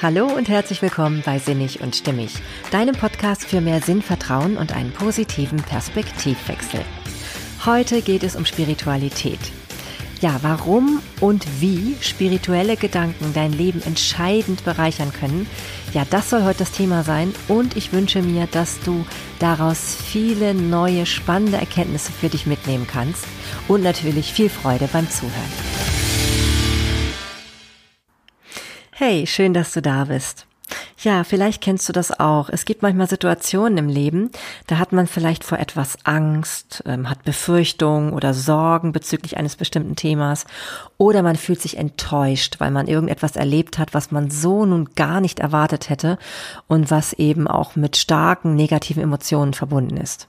Hallo und herzlich willkommen bei Sinnig und Stimmig, deinem Podcast für mehr Sinn, Vertrauen und einen positiven Perspektivwechsel. Heute geht es um Spiritualität. Ja, warum und wie spirituelle Gedanken dein Leben entscheidend bereichern können, ja, das soll heute das Thema sein und ich wünsche mir, dass du daraus viele neue, spannende Erkenntnisse für dich mitnehmen kannst und natürlich viel Freude beim Zuhören. Hey, schön, dass du da bist. Ja, vielleicht kennst du das auch. Es gibt manchmal Situationen im Leben, da hat man vielleicht vor etwas Angst, ähm, hat Befürchtungen oder Sorgen bezüglich eines bestimmten Themas oder man fühlt sich enttäuscht, weil man irgendetwas erlebt hat, was man so nun gar nicht erwartet hätte und was eben auch mit starken negativen Emotionen verbunden ist.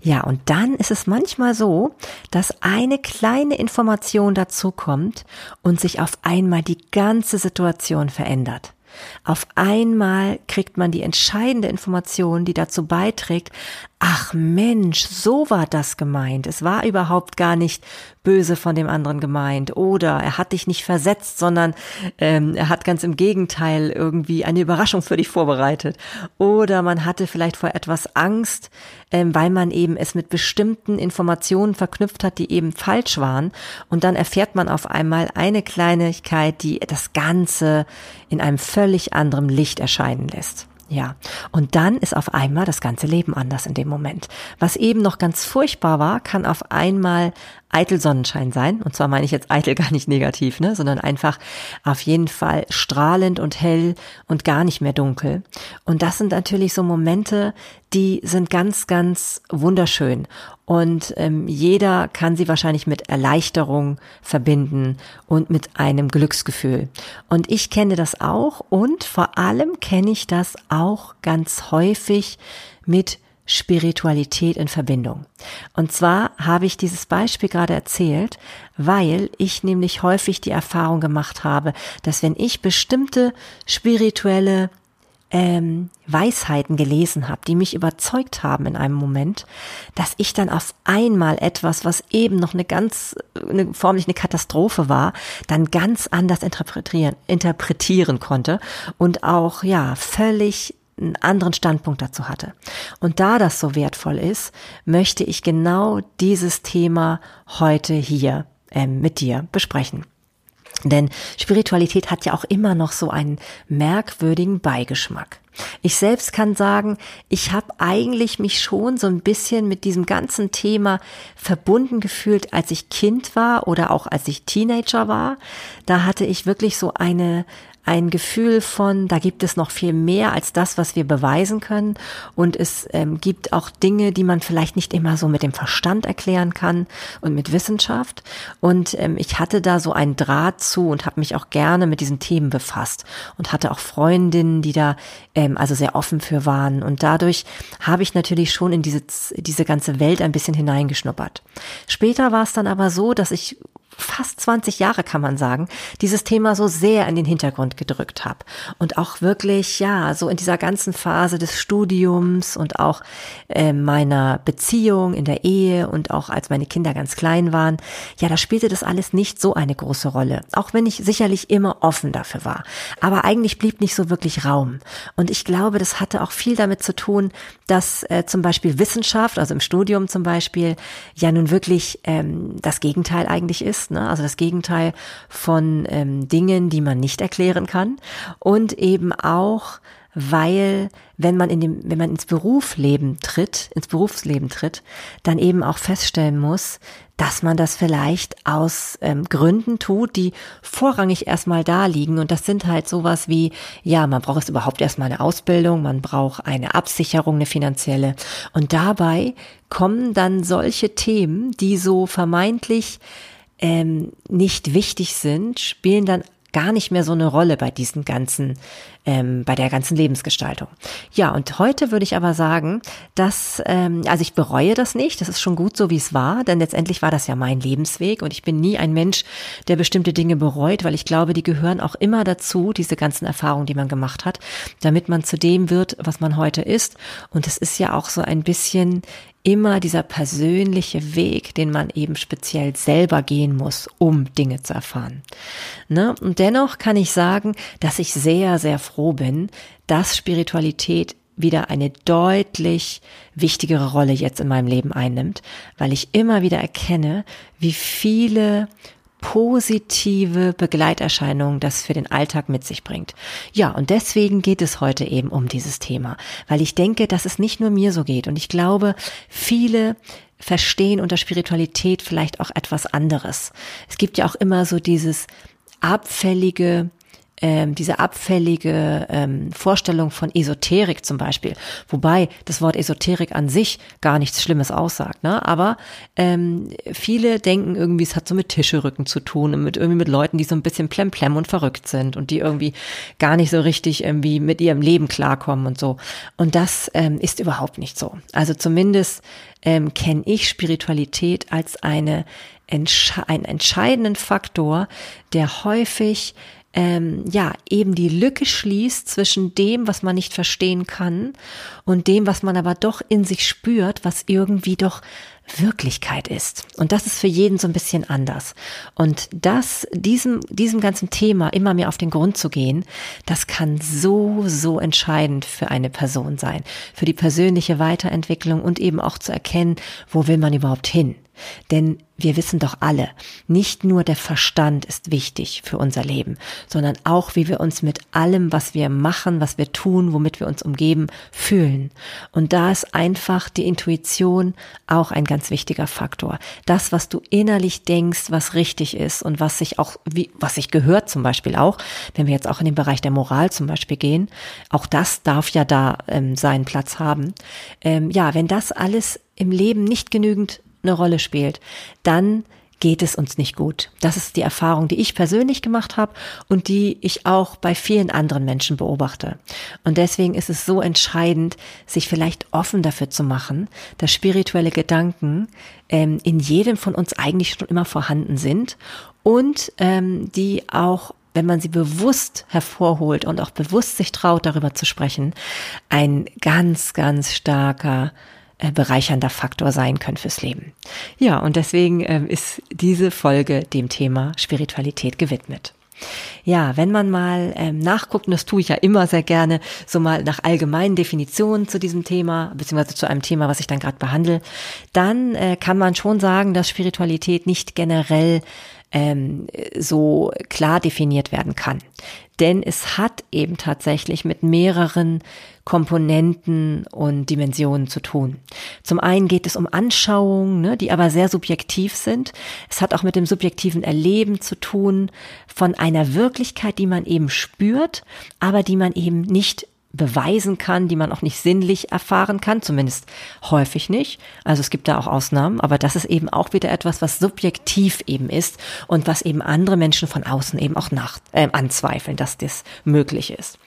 Ja, und dann ist es manchmal so, dass eine kleine Information dazu kommt und sich auf einmal die ganze Situation verändert. Auf einmal kriegt man die entscheidende Information, die dazu beiträgt, ach Mensch, so war das gemeint. Es war überhaupt gar nicht böse von dem anderen gemeint. Oder er hat dich nicht versetzt, sondern ähm, er hat ganz im Gegenteil irgendwie eine Überraschung für dich vorbereitet. Oder man hatte vielleicht vor etwas Angst, ähm, weil man eben es mit bestimmten Informationen verknüpft hat, die eben falsch waren. Und dann erfährt man auf einmal eine Kleinigkeit, die das Ganze in einem völlig anderen Licht erscheinen lässt. Ja, und dann ist auf einmal das ganze Leben anders in dem Moment. Was eben noch ganz furchtbar war, kann auf einmal eitel Sonnenschein sein. Und zwar meine ich jetzt eitel gar nicht negativ, ne, sondern einfach auf jeden Fall strahlend und hell und gar nicht mehr dunkel. Und das sind natürlich so Momente, die sind ganz, ganz wunderschön. Und ähm, jeder kann sie wahrscheinlich mit Erleichterung verbinden und mit einem Glücksgefühl. Und ich kenne das auch und vor allem kenne ich das auch ganz häufig mit Spiritualität in Verbindung. Und zwar habe ich dieses Beispiel gerade erzählt, weil ich nämlich häufig die Erfahrung gemacht habe, dass wenn ich bestimmte spirituelle ähm, Weisheiten gelesen habe, die mich überzeugt haben in einem Moment, dass ich dann auf einmal etwas, was eben noch eine ganz, eine, formlich eine Katastrophe war, dann ganz anders interpretieren, interpretieren konnte und auch, ja, völlig einen anderen Standpunkt dazu hatte. Und da das so wertvoll ist, möchte ich genau dieses Thema heute hier äh, mit dir besprechen. Denn Spiritualität hat ja auch immer noch so einen merkwürdigen Beigeschmack. Ich selbst kann sagen, ich habe eigentlich mich schon so ein bisschen mit diesem ganzen Thema verbunden gefühlt, als ich Kind war oder auch als ich Teenager war. Da hatte ich wirklich so eine ein Gefühl von, da gibt es noch viel mehr als das, was wir beweisen können. Und es ähm, gibt auch Dinge, die man vielleicht nicht immer so mit dem Verstand erklären kann und mit Wissenschaft. Und ähm, ich hatte da so einen Draht zu und habe mich auch gerne mit diesen Themen befasst und hatte auch Freundinnen, die da ähm, also sehr offen für waren. Und dadurch habe ich natürlich schon in diese, diese ganze Welt ein bisschen hineingeschnuppert. Später war es dann aber so, dass ich fast 20 Jahre kann man sagen, dieses Thema so sehr in den Hintergrund gedrückt habe und auch wirklich ja so in dieser ganzen Phase des Studiums und auch äh, meiner Beziehung in der Ehe und auch als meine Kinder ganz klein waren, ja, da spielte das alles nicht so eine große Rolle, auch wenn ich sicherlich immer offen dafür war, aber eigentlich blieb nicht so wirklich Raum. Und ich glaube, das hatte auch viel damit zu tun, dass äh, zum Beispiel Wissenschaft, also im Studium zum Beispiel, ja nun wirklich ähm, das Gegenteil eigentlich ist ne? also das Gegenteil von ähm, Dingen, die man nicht erklären kann und eben auch weil wenn man in dem, wenn man ins Berufsleben tritt, ins Berufsleben tritt, dann eben auch feststellen muss, dass man das vielleicht aus ähm, Gründen tut, die vorrangig erstmal da liegen. Und das sind halt sowas wie, ja, man braucht es überhaupt erstmal eine Ausbildung, man braucht eine Absicherung, eine finanzielle. Und dabei kommen dann solche Themen, die so vermeintlich ähm, nicht wichtig sind, spielen dann gar nicht mehr so eine Rolle bei diesen ganzen, ähm, bei der ganzen Lebensgestaltung. Ja, und heute würde ich aber sagen, dass, ähm, also ich bereue das nicht, das ist schon gut so, wie es war, denn letztendlich war das ja mein Lebensweg und ich bin nie ein Mensch, der bestimmte Dinge bereut, weil ich glaube, die gehören auch immer dazu, diese ganzen Erfahrungen, die man gemacht hat, damit man zu dem wird, was man heute ist. Und es ist ja auch so ein bisschen immer dieser persönliche Weg, den man eben speziell selber gehen muss, um Dinge zu erfahren. Ne? Und dennoch kann ich sagen, dass ich sehr, sehr froh bin, dass Spiritualität wieder eine deutlich wichtigere Rolle jetzt in meinem Leben einnimmt, weil ich immer wieder erkenne, wie viele positive Begleiterscheinungen das für den Alltag mit sich bringt. Ja, und deswegen geht es heute eben um dieses Thema, weil ich denke, dass es nicht nur mir so geht und ich glaube, viele verstehen unter Spiritualität vielleicht auch etwas anderes. Es gibt ja auch immer so dieses abfällige ähm, diese abfällige ähm, Vorstellung von Esoterik zum Beispiel, wobei das Wort Esoterik an sich gar nichts Schlimmes aussagt, ne? Aber ähm, viele denken irgendwie, es hat so mit Tischerücken zu tun und mit irgendwie mit Leuten, die so ein bisschen plemplem und verrückt sind und die irgendwie gar nicht so richtig irgendwie mit ihrem Leben klarkommen und so. Und das ähm, ist überhaupt nicht so. Also zumindest ähm, kenne ich Spiritualität als eine einen entscheidenden Faktor, der häufig ähm, ja eben die Lücke schließt zwischen dem, was man nicht verstehen kann und dem, was man aber doch in sich spürt, was irgendwie doch Wirklichkeit ist. Und das ist für jeden so ein bisschen anders. Und das, diesem, diesem ganzen Thema immer mehr auf den Grund zu gehen, das kann so, so entscheidend für eine Person sein. Für die persönliche Weiterentwicklung und eben auch zu erkennen, wo will man überhaupt hin. Denn wir wissen doch alle, nicht nur der Verstand ist wichtig für unser Leben, sondern auch, wie wir uns mit allem, was wir machen, was wir tun, womit wir uns umgeben, fühlen. Und da ist einfach die Intuition auch ein ganz wichtiger Faktor. Das, was du innerlich denkst, was richtig ist und was sich auch, wie, was sich gehört zum Beispiel auch, wenn wir jetzt auch in den Bereich der Moral zum Beispiel gehen, auch das darf ja da ähm, seinen Platz haben. Ähm, ja, wenn das alles im Leben nicht genügend eine Rolle spielt, dann geht es uns nicht gut. Das ist die Erfahrung, die ich persönlich gemacht habe und die ich auch bei vielen anderen Menschen beobachte. Und deswegen ist es so entscheidend, sich vielleicht offen dafür zu machen, dass spirituelle Gedanken ähm, in jedem von uns eigentlich schon immer vorhanden sind und ähm, die auch wenn man sie bewusst hervorholt und auch bewusst sich traut, darüber zu sprechen, ein ganz, ganz starker äh, bereichernder Faktor sein können fürs Leben. Ja, und deswegen ähm, ist diese Folge dem Thema Spiritualität gewidmet. Ja, wenn man mal ähm, nachguckt, und das tue ich ja immer sehr gerne, so mal nach allgemeinen Definitionen zu diesem Thema, beziehungsweise zu einem Thema, was ich dann gerade behandle, dann äh, kann man schon sagen, dass Spiritualität nicht generell ähm, so klar definiert werden kann. Denn es hat eben tatsächlich mit mehreren Komponenten und Dimensionen zu tun. Zum einen geht es um Anschauungen, ne, die aber sehr subjektiv sind. Es hat auch mit dem subjektiven Erleben zu tun von einer Wirklichkeit, die man eben spürt, aber die man eben nicht beweisen kann, die man auch nicht sinnlich erfahren kann, zumindest häufig nicht. Also es gibt da auch Ausnahmen, aber das ist eben auch wieder etwas, was subjektiv eben ist und was eben andere Menschen von außen eben auch nach, äh, anzweifeln, dass das möglich ist.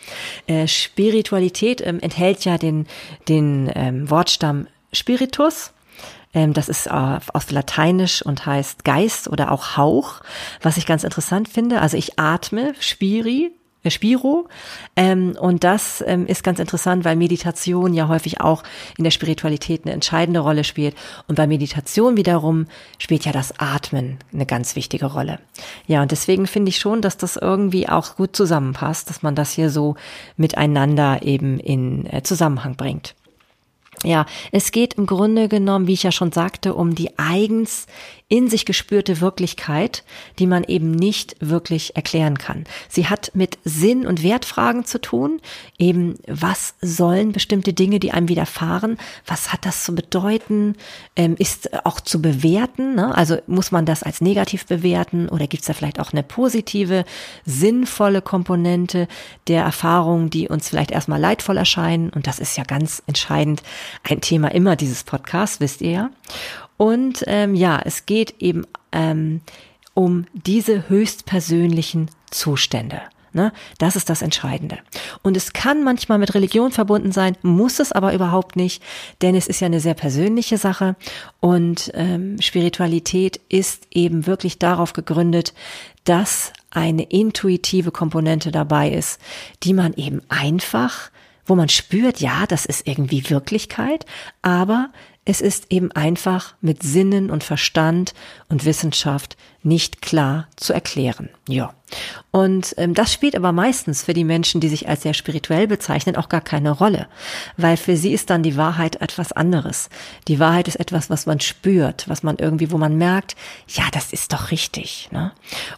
Äh, Spiritualität ähm, enthält ja den, den ähm, Wortstamm Spiritus. Ähm, das ist äh, aus Lateinisch und heißt Geist oder auch Hauch, was ich ganz interessant finde. Also ich atme, Spiri, äh, Spiro. Ähm, und das ähm, ist ganz interessant, weil Meditation ja häufig auch in der Spiritualität eine entscheidende Rolle spielt. Und bei Meditation wiederum spielt ja das Atmen eine ganz wichtige Rolle. Ja, und deswegen finde ich schon, dass das irgendwie auch gut zusammenpasst, dass man das hier so miteinander eben in äh, Zusammenhang bringt. Ja, es geht im Grunde genommen, wie ich ja schon sagte, um die eigens in sich gespürte Wirklichkeit, die man eben nicht wirklich erklären kann. Sie hat mit Sinn und Wertfragen zu tun, eben was sollen bestimmte Dinge, die einem widerfahren, was hat das zu bedeuten, ähm, ist auch zu bewerten, ne? also muss man das als negativ bewerten oder gibt es da vielleicht auch eine positive, sinnvolle Komponente der Erfahrungen, die uns vielleicht erstmal leidvoll erscheinen und das ist ja ganz entscheidend ein Thema immer dieses Podcasts, wisst ihr ja. Und ähm, ja, es geht eben ähm, um diese höchstpersönlichen Zustände. Ne? Das ist das Entscheidende. Und es kann manchmal mit Religion verbunden sein, muss es aber überhaupt nicht, denn es ist ja eine sehr persönliche Sache und ähm, Spiritualität ist eben wirklich darauf gegründet, dass eine intuitive Komponente dabei ist, die man eben einfach wo man spürt, ja, das ist irgendwie Wirklichkeit, aber Es ist eben einfach mit Sinnen und Verstand und Wissenschaft nicht klar zu erklären. Ja. Und ähm, das spielt aber meistens für die Menschen, die sich als sehr spirituell bezeichnen, auch gar keine Rolle, weil für sie ist dann die Wahrheit etwas anderes. Die Wahrheit ist etwas, was man spürt, was man irgendwie, wo man merkt, ja, das ist doch richtig. Ne?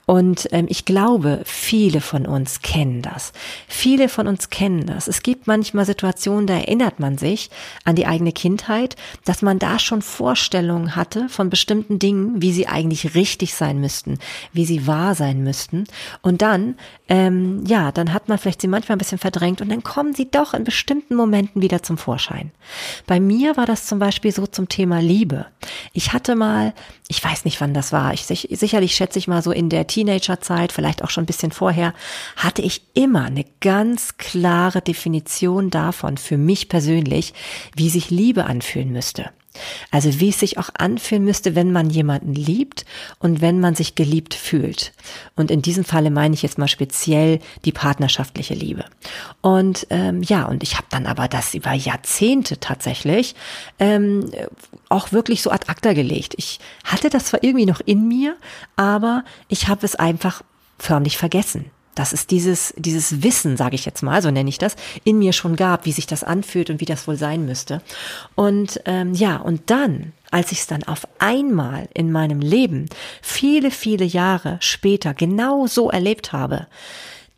Und ähm, ich glaube, viele von uns kennen das. Viele von uns kennen das. Es gibt manchmal Situationen, da erinnert man sich an die eigene Kindheit, dass man da schon Vorstellungen hatte von bestimmten Dingen, wie sie eigentlich richtig sein müssten, wie sie wahr sein müssten. Und dann, ähm, ja, dann hat man vielleicht sie manchmal ein bisschen verdrängt und dann kommen sie doch in bestimmten Momenten wieder zum Vorschein. Bei mir war das zum Beispiel so zum Thema Liebe. Ich hatte mal, ich weiß nicht, wann das war, ich, sicherlich schätze ich mal so in der Teenagerzeit, vielleicht auch schon ein bisschen vorher, hatte ich immer eine ganz klare Definition davon für mich persönlich, wie sich Liebe anfühlen müsste. Also wie es sich auch anfühlen müsste, wenn man jemanden liebt und wenn man sich geliebt fühlt. Und in diesem Falle meine ich jetzt mal speziell die partnerschaftliche Liebe. Und ähm, ja, und ich habe dann aber das über Jahrzehnte tatsächlich ähm, auch wirklich so ad acta gelegt. Ich hatte das zwar irgendwie noch in mir, aber ich habe es einfach förmlich vergessen dass es dieses, dieses Wissen, sage ich jetzt mal, so nenne ich das, in mir schon gab, wie sich das anfühlt und wie das wohl sein müsste. Und ähm, ja, und dann, als ich es dann auf einmal in meinem Leben viele, viele Jahre später genau so erlebt habe,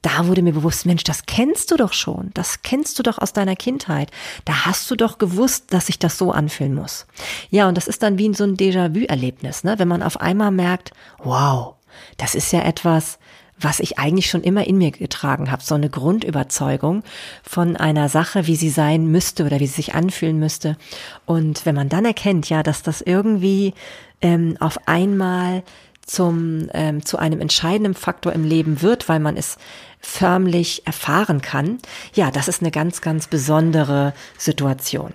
da wurde mir bewusst, Mensch, das kennst du doch schon, das kennst du doch aus deiner Kindheit. Da hast du doch gewusst, dass sich das so anfühlen muss. Ja, und das ist dann wie so ein Déjà-vu-Erlebnis, ne? wenn man auf einmal merkt, wow, das ist ja etwas, was ich eigentlich schon immer in mir getragen habe, so eine Grundüberzeugung von einer Sache, wie sie sein müsste oder wie sie sich anfühlen müsste. Und wenn man dann erkennt, ja, dass das irgendwie ähm, auf einmal zum ähm, zu einem entscheidenden Faktor im Leben wird, weil man es förmlich erfahren kann. Ja, das ist eine ganz, ganz besondere Situation.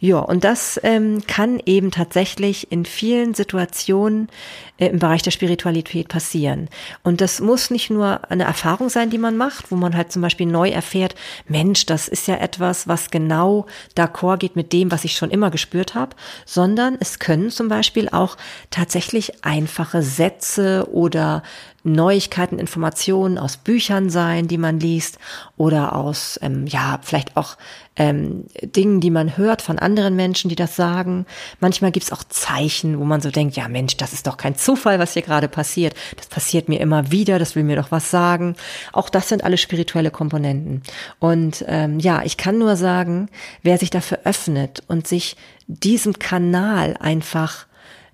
Ja, und das ähm, kann eben tatsächlich in vielen Situationen äh, im Bereich der Spiritualität passieren. Und das muss nicht nur eine Erfahrung sein, die man macht, wo man halt zum Beispiel neu erfährt, Mensch, das ist ja etwas, was genau d'accord geht mit dem, was ich schon immer gespürt habe, sondern es können zum Beispiel auch tatsächlich einfache Sätze oder Neuigkeiten, Informationen aus Büchern sein, die man liest oder aus, ähm, ja, vielleicht auch ähm, Dingen, die man hört von anderen Menschen, die das sagen. Manchmal gibt's auch Zeichen, wo man so denkt, ja Mensch, das ist doch kein Zufall, was hier gerade passiert. Das passiert mir immer wieder, das will mir doch was sagen. Auch das sind alle spirituelle Komponenten. Und ähm, ja, ich kann nur sagen, wer sich dafür öffnet und sich diesem Kanal einfach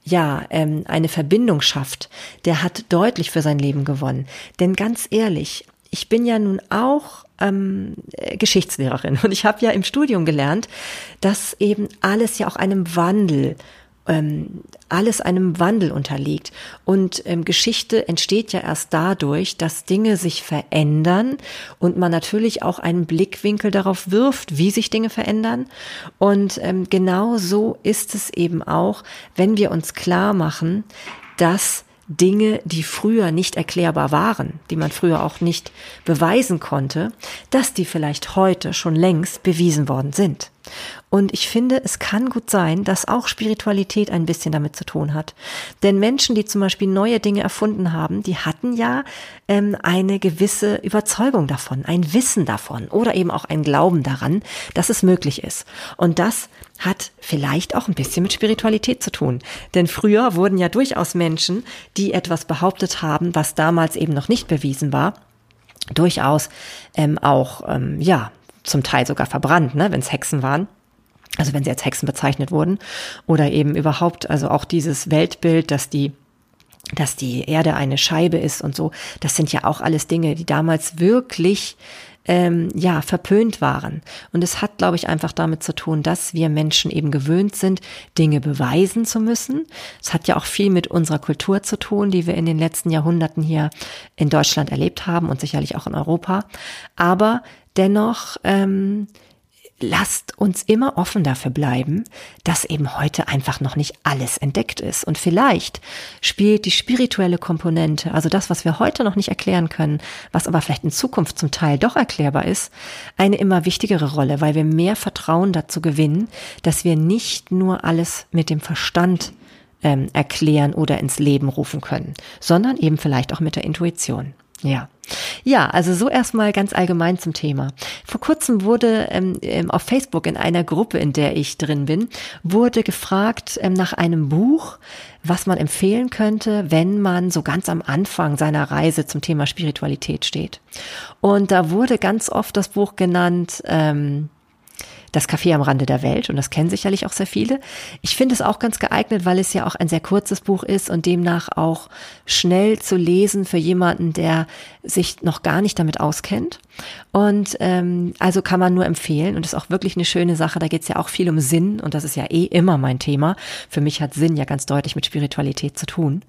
ja, ähm, eine Verbindung schafft, der hat deutlich für sein Leben gewonnen. Denn ganz ehrlich, ich bin ja nun auch ähm, Geschichtslehrerin und ich habe ja im Studium gelernt, dass eben alles ja auch einem Wandel ähm, alles einem Wandel unterliegt. Und ähm, Geschichte entsteht ja erst dadurch, dass Dinge sich verändern und man natürlich auch einen Blickwinkel darauf wirft, wie sich Dinge verändern. Und ähm, genau so ist es eben auch, wenn wir uns klar machen, dass Dinge, die früher nicht erklärbar waren, die man früher auch nicht beweisen konnte, dass die vielleicht heute schon längst bewiesen worden sind. Und ich finde, es kann gut sein, dass auch Spiritualität ein bisschen damit zu tun hat. Denn Menschen, die zum Beispiel neue Dinge erfunden haben, die hatten ja ähm, eine gewisse Überzeugung davon, ein Wissen davon oder eben auch ein Glauben daran, dass es möglich ist. Und das hat vielleicht auch ein bisschen mit Spiritualität zu tun. Denn früher wurden ja durchaus Menschen, die etwas behauptet haben, was damals eben noch nicht bewiesen war, durchaus ähm, auch ähm, ja zum Teil sogar verbrannt, ne, wenn es Hexen waren. Also wenn sie als Hexen bezeichnet wurden. Oder eben überhaupt, also auch dieses Weltbild, dass die dass die Erde eine Scheibe ist und so, das sind ja auch alles Dinge, die damals wirklich ähm, ja verpönt waren. Und es hat, glaube ich, einfach damit zu tun, dass wir Menschen eben gewöhnt sind, Dinge beweisen zu müssen. Es hat ja auch viel mit unserer Kultur zu tun, die wir in den letzten Jahrhunderten hier in Deutschland erlebt haben und sicherlich auch in Europa. Aber dennoch ähm, lasst uns immer offen dafür bleiben, dass eben heute einfach noch nicht alles entdeckt ist. Und vielleicht spielt die spirituelle Komponente, also das, was wir heute noch nicht erklären können, was aber vielleicht in Zukunft zum Teil doch erklärbar ist, eine immer wichtigere Rolle, weil wir mehr Vertrauen dazu gewinnen, dass wir nicht nur alles mit dem Verstand ähm, erklären oder ins Leben rufen können, sondern eben vielleicht auch mit der Intuition. Ja. Ja, also so erstmal ganz allgemein zum Thema. Vor kurzem wurde ähm, ähm, auf Facebook in einer Gruppe, in der ich drin bin, wurde gefragt ähm, nach einem Buch, was man empfehlen könnte, wenn man so ganz am Anfang seiner Reise zum Thema Spiritualität steht. Und da wurde ganz oft das Buch genannt, ähm, das Café am Rande der Welt und das kennen sicherlich auch sehr viele. Ich finde es auch ganz geeignet, weil es ja auch ein sehr kurzes Buch ist und demnach auch schnell zu lesen für jemanden, der sich noch gar nicht damit auskennt. Und ähm, also kann man nur empfehlen und ist auch wirklich eine schöne Sache. Da geht es ja auch viel um Sinn und das ist ja eh immer mein Thema. Für mich hat Sinn ja ganz deutlich mit Spiritualität zu tun.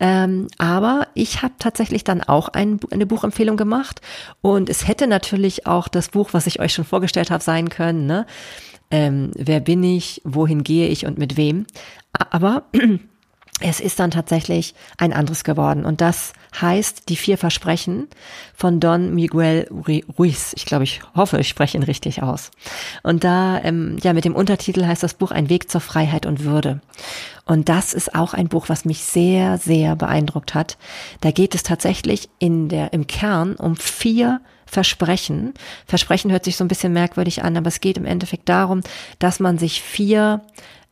Ähm, aber ich habe tatsächlich dann auch ein, eine Buchempfehlung gemacht und es hätte natürlich auch das Buch, was ich euch schon vorgestellt habe, sein können. Ne? Ähm, wer bin ich, wohin gehe ich und mit wem? Aber es ist dann tatsächlich ein anderes geworden. Und das heißt Die vier Versprechen von Don Miguel Ruiz. Ich glaube, ich hoffe, ich spreche ihn richtig aus. Und da, ähm, ja, mit dem Untertitel heißt das Buch Ein Weg zur Freiheit und Würde. Und das ist auch ein Buch, was mich sehr, sehr beeindruckt hat. Da geht es tatsächlich in der, im Kern um vier Versprechen. Versprechen hört sich so ein bisschen merkwürdig an, aber es geht im Endeffekt darum, dass man sich vier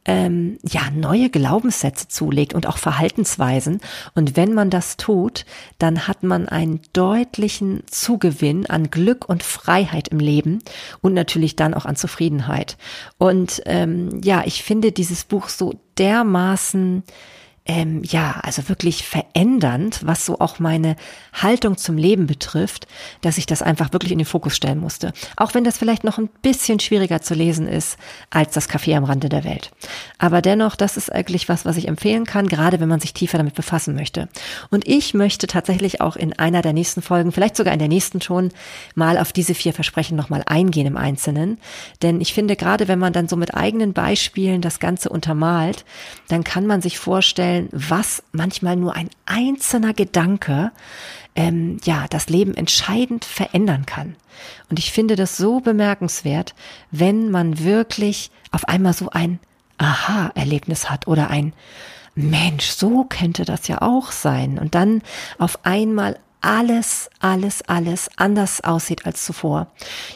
ähm, ja neue Glaubenssätze zulegt und auch Verhaltensweisen. Und wenn man das tut, dann hat man einen deutlichen Zugewinn an Glück und Freiheit im Leben und natürlich dann auch an Zufriedenheit. Und ähm, ja, ich finde dieses Buch so dermaßen ähm, ja, also wirklich verändernd, was so auch meine Haltung zum Leben betrifft, dass ich das einfach wirklich in den Fokus stellen musste. Auch wenn das vielleicht noch ein bisschen schwieriger zu lesen ist als das Café am Rande der Welt. Aber dennoch, das ist eigentlich was, was ich empfehlen kann, gerade wenn man sich tiefer damit befassen möchte. Und ich möchte tatsächlich auch in einer der nächsten Folgen, vielleicht sogar in der nächsten schon, mal auf diese vier Versprechen nochmal eingehen im Einzelnen. Denn ich finde, gerade wenn man dann so mit eigenen Beispielen das Ganze untermalt, dann kann man sich vorstellen, vorstellen, was manchmal nur ein einzelner Gedanke ähm, ja das Leben entscheidend verändern kann. Und ich finde das so bemerkenswert, wenn man wirklich auf einmal so ein Aha-Erlebnis hat oder ein Mensch, so könnte das ja auch sein. Und dann auf einmal alles, alles, alles anders aussieht als zuvor.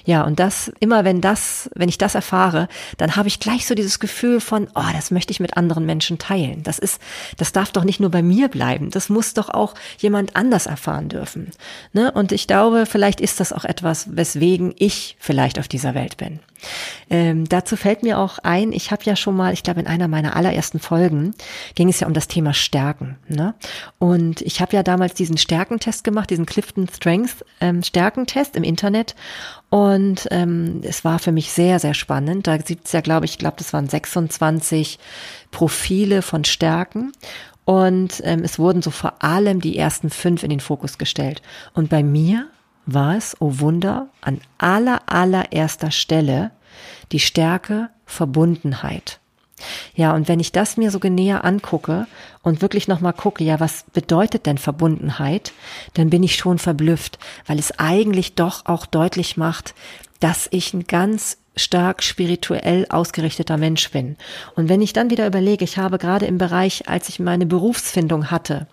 Ja, und das, immer wenn das, wenn ich das erfahre, dann habe ich gleich so dieses Gefühl von, oh, das möchte ich mit anderen Menschen teilen. Das ist, das darf doch nicht nur bei mir bleiben. Das muss doch auch jemand anders erfahren dürfen. Ne? Und ich glaube, vielleicht ist das auch etwas, weswegen ich vielleicht auf dieser Welt bin. Ähm, dazu fällt mir auch ein, ich habe ja schon mal, ich glaube in einer meiner allerersten Folgen ging es ja um das Thema Stärken. Ne? Und ich habe ja damals diesen Stärkentest gemacht, diesen Clifton Strength ähm, Stärkentest im Internet. Und ähm, es war für mich sehr, sehr spannend. Da gibt es ja, glaube ich, ich glaube, das waren 26 Profile von Stärken. Und ähm, es wurden so vor allem die ersten fünf in den Fokus gestellt. Und bei mir war es, oh Wunder, an aller, allererster Stelle die Stärke Verbundenheit. Ja, und wenn ich das mir so näher angucke und wirklich nochmal gucke, ja, was bedeutet denn Verbundenheit, dann bin ich schon verblüfft, weil es eigentlich doch auch deutlich macht, dass ich ein ganz stark spirituell ausgerichteter Mensch bin. Und wenn ich dann wieder überlege, ich habe gerade im Bereich, als ich meine Berufsfindung hatte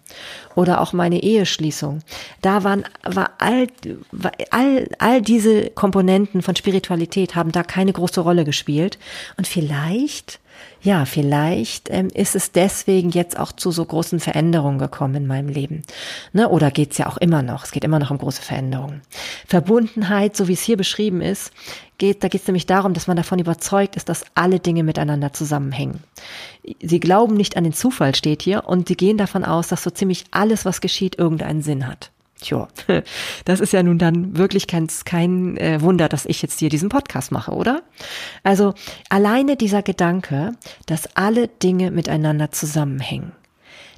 oder auch meine Eheschließung, da waren, war all, war all, all diese Komponenten von Spiritualität haben da keine große Rolle gespielt. Und vielleicht ja, vielleicht ähm, ist es deswegen jetzt auch zu so großen Veränderungen gekommen in meinem Leben. Ne? Oder geht's ja auch immer noch. Es geht immer noch um große Veränderungen. Verbundenheit, so wie es hier beschrieben ist, geht, da geht es nämlich darum, dass man davon überzeugt ist, dass alle Dinge miteinander zusammenhängen. Sie glauben nicht an den Zufall, steht hier, und sie gehen davon aus, dass so ziemlich alles, was geschieht, irgendeinen Sinn hat. Tja, das ist ja nun dann wirklich kein, kein äh, Wunder, dass ich jetzt hier diesen Podcast mache, oder? Also alleine dieser Gedanke, dass alle Dinge miteinander zusammenhängen,